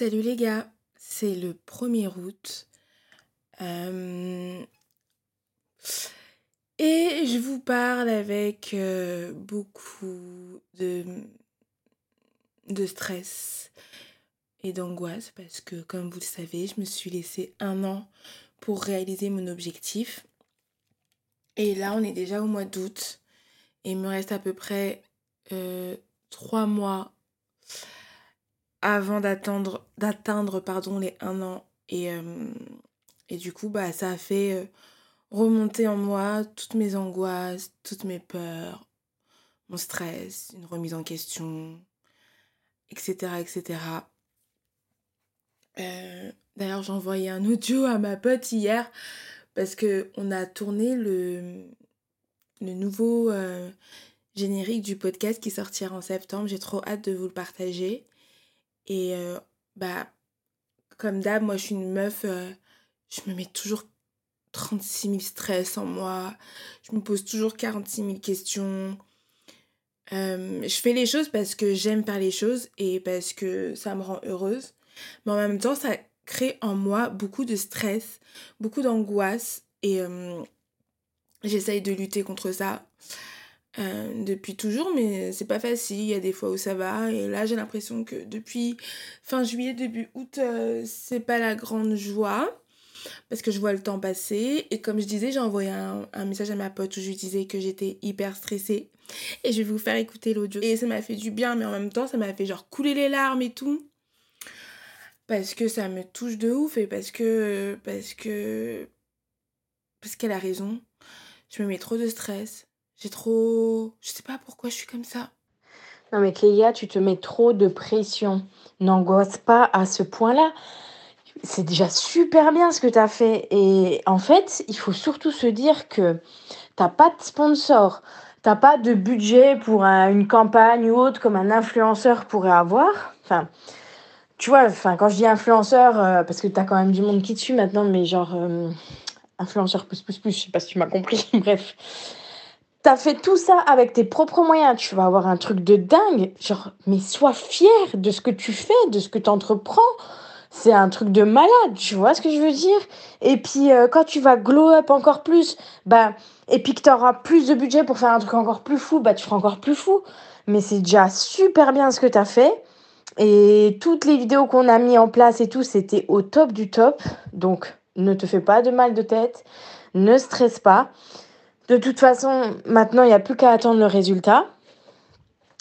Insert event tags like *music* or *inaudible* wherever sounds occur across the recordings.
Salut les gars, c'est le 1er août. Euh, Et je vous parle avec euh, beaucoup de, stress et d'angoisse parce que comme vous le savez, je me suis laissé un an pour réaliser mon objectif. Et là, on est déjà au mois d'août et il me reste à peu près euh, trois mois avant d'atteindre les un an. Et euh, et du coup bah ça a fait euh, remonter en moi toutes mes angoisses toutes mes peurs mon stress une remise en question etc etc Euh, d'ailleurs j'ai envoyé un audio à ma pote hier parce que on a tourné le nouveau générique du podcast qui sortira en septembre. J'ai trop hâte de vous le partager et euh, bah, comme d'hab, moi je suis une meuf, euh, je me mets toujours 36 000 stress en moi. Je me pose toujours 46 000 questions. Euh, je fais les choses parce que j'aime faire les choses et parce que ça me rend heureuse. Mais en même temps, ça crée en moi beaucoup de stress, beaucoup d'angoisse et j'essaye de lutter contre ça. Euh, depuis toujours, mais c'est pas facile. Il y a des fois où ça va. Et là, j'ai l'impression que depuis fin juillet, début août, euh, c'est pas la grande joie. Parce que je vois le temps passer. Et comme je disais, j'ai envoyé un, un, message à ma pote où je lui disais que j'étais hyper stressée. Et je vais vous faire écouter l'audio. Et ça m'a fait du bien, mais en même temps, ça m'a fait genre couler les larmes et tout. Parce que ça me touche de ouf et parce que. Parce que. Parce qu'elle a raison. Je me mets trop de stress j'ai trop... Je sais pas pourquoi je suis comme ça. Non mais Cléa, tu te mets trop de pression. N'angoisse pas à ce point-là. C'est déjà super bien ce que tu as fait. Et en fait, il faut surtout se dire que t'as pas de sponsor. T'as pas de budget pour un, une campagne ou autre comme un influenceur pourrait avoir. Enfin, tu vois, enfin, quand je dis influenceur, euh, parce que tu as quand même du monde qui te suit maintenant, mais genre euh, influenceur plus plus plus, je sais pas si tu m'as compris. *laughs* Bref, T'as fait tout ça avec tes propres moyens. Tu vas avoir un truc de dingue. Genre, mais sois fier de ce que tu fais, de ce que tu entreprends. C'est un truc de malade, tu vois ce que je veux dire? Et puis, euh, quand tu vas glow up encore plus, bah, et puis que tu auras plus de budget pour faire un truc encore plus fou, bah, tu feras encore plus fou. Mais c'est déjà super bien ce que tu as fait. Et toutes les vidéos qu'on a mis en place et tout, c'était au top du top. Donc, ne te fais pas de mal de tête. Ne stresse pas. De toute façon, maintenant, il n'y a plus qu'à attendre le résultat.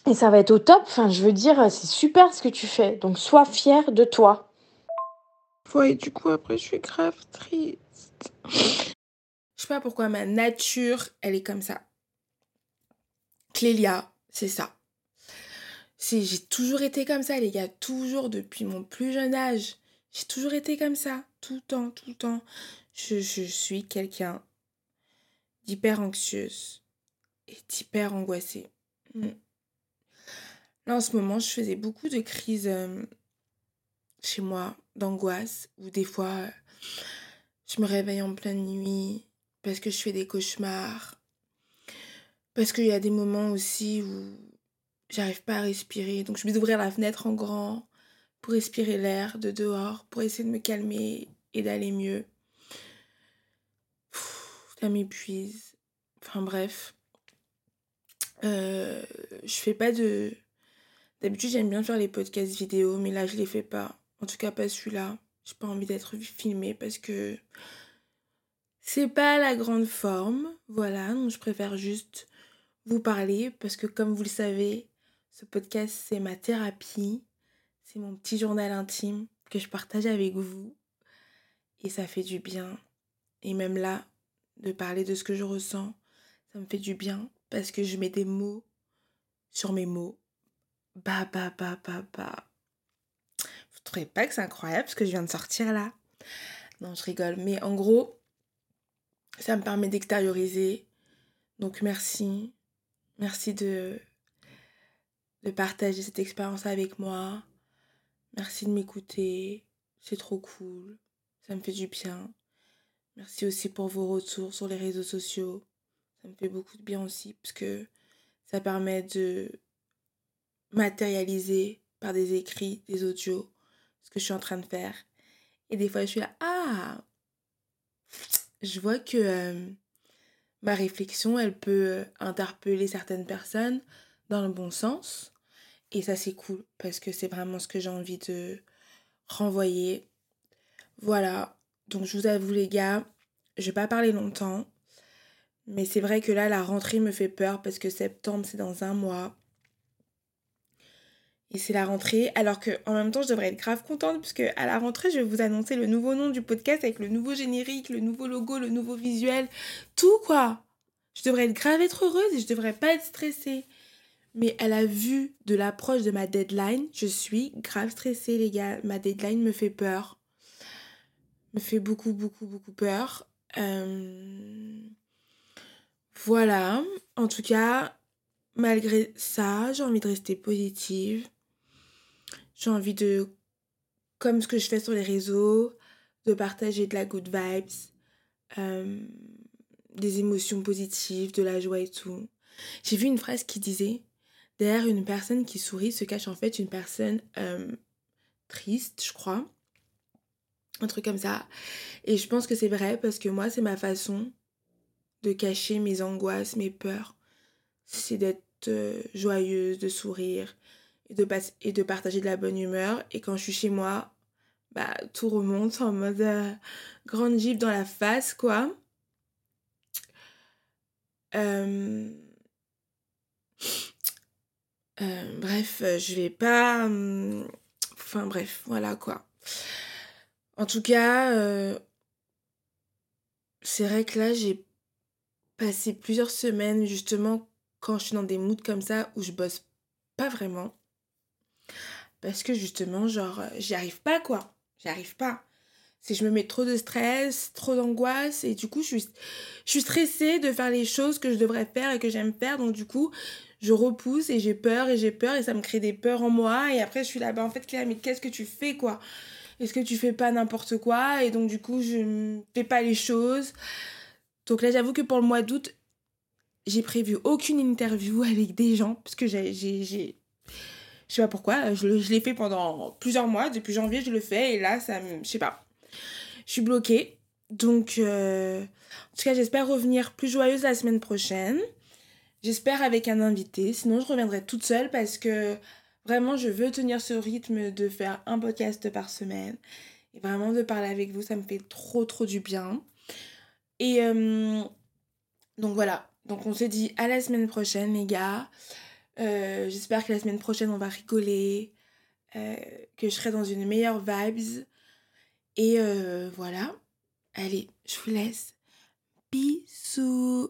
Et ça va être au top. Enfin, je veux dire, c'est super ce que tu fais. Donc, sois fier de toi. Ouais, du coup, après, je suis grave triste. Je sais pas pourquoi ma nature, elle est comme ça. Clélia, c'est ça. C'est, j'ai toujours été comme ça, les gars. Toujours, depuis mon plus jeune âge. J'ai toujours été comme ça. Tout le temps, tout le temps. Je, je suis quelqu'un d'hyper anxieuse et d'hyper angoissée. Mm. Là, en ce moment, je faisais beaucoup de crises euh, chez moi, d'angoisse, où des fois, je me réveille en pleine nuit parce que je fais des cauchemars. Parce qu'il y a des moments aussi où j'arrive pas à respirer. Donc, je vais ouvrir la fenêtre en grand pour respirer l'air de dehors, pour essayer de me calmer et d'aller mieux ça m'épuise. Enfin bref. Euh, je fais pas de... D'habitude j'aime bien faire les podcasts vidéo, mais là je les fais pas. En tout cas pas celui-là. J'ai pas envie d'être filmée parce que c'est pas la grande forme. Voilà, donc je préfère juste vous parler parce que comme vous le savez, ce podcast c'est ma thérapie. C'est mon petit journal intime que je partage avec vous. Et ça fait du bien. Et même là, de parler de ce que je ressens. Ça me fait du bien parce que je mets des mots sur mes mots. Bah, bah, bah, bah, bah. Vous trouvez pas que c'est incroyable ce que je viens de sortir là? Non, je rigole. Mais en gros, ça me permet d'extérioriser. Donc merci. Merci de, de partager cette expérience avec moi. Merci de m'écouter. C'est trop cool. Ça me fait du bien. Merci aussi pour vos retours sur les réseaux sociaux. Ça me fait beaucoup de bien aussi parce que ça permet de matérialiser par des écrits, des audios, ce que je suis en train de faire. Et des fois, je suis là, ah, je vois que euh, ma réflexion, elle peut interpeller certaines personnes dans le bon sens. Et ça, c'est cool parce que c'est vraiment ce que j'ai envie de renvoyer. Voilà. Donc, je vous avoue, les gars, je vais pas parler longtemps. Mais c'est vrai que là, la rentrée me fait peur parce que septembre, c'est dans un mois. Et c'est la rentrée, alors que en même temps, je devrais être grave contente puisque à la rentrée, je vais vous annoncer le nouveau nom du podcast avec le nouveau générique, le nouveau logo, le nouveau visuel, tout quoi. Je devrais être grave être heureuse et je devrais pas être stressée. Mais à la vue de l'approche de ma deadline, je suis grave stressée, les gars. Ma deadline me fait peur. Me fait beaucoup, beaucoup, beaucoup peur. Euh, voilà. En tout cas, malgré ça, j'ai envie de rester positive. J'ai envie de, comme ce que je fais sur les réseaux, de partager de la good vibes, euh, des émotions positives, de la joie et tout. J'ai vu une phrase qui disait derrière une personne qui sourit se cache en fait une personne euh, triste, je crois. Un truc comme ça. Et je pense que c'est vrai parce que moi, c'est ma façon de cacher mes angoisses, mes peurs. C'est d'être euh, joyeuse, de sourire et de, et de partager de la bonne humeur. Et quand je suis chez moi, bah, tout remonte en mode euh, grande gifle dans la face, quoi. Euh, bref, je vais pas... Hum, enfin bref, voilà quoi. En tout cas, c'est vrai que là, j'ai passé plusieurs semaines justement quand je suis dans des moods comme ça où je bosse pas vraiment. Parce que justement, genre, euh, j'y arrive pas quoi. J'y arrive pas. Si je me mets trop de stress, trop d'angoisse, et du coup, je suis, stressée de faire les choses que je devrais faire et que j'aime faire. Donc, du coup, je repousse et j'ai peur et j'ai peur et ça me crée des peurs en moi. Et après, je suis là, bas en fait, Claire, mais qu'est-ce que tu fais quoi? Est-ce que tu fais pas n'importe quoi Et donc, du coup, je ne fais pas les choses? Donc là, j'avoue que pour le mois d'août, j'ai prévu aucune interview *laughs* avec des gens, parce que j'ai... Je sais pas pourquoi, je, l'ai fait pendant plusieurs mois, depuis janvier je le fais, et là, ça me... Je sais pas. Je suis bloquée. Donc, euh, en tout cas, j'espère revenir plus joyeuse la semaine prochaine. J'espère avec un invité, sinon je reviendrai toute seule parce que vraiment, je veux tenir ce rythme de faire un podcast par semaine. Et vraiment de parler avec vous, ça me fait trop, trop du bien. Et euh, donc voilà, donc on s'est dit à la semaine prochaine les gars. Euh, j'espère que la semaine prochaine on va rigoler, euh, que je serai dans une meilleure vibes. Et voilà. Allez, je vous laisse. Bisous.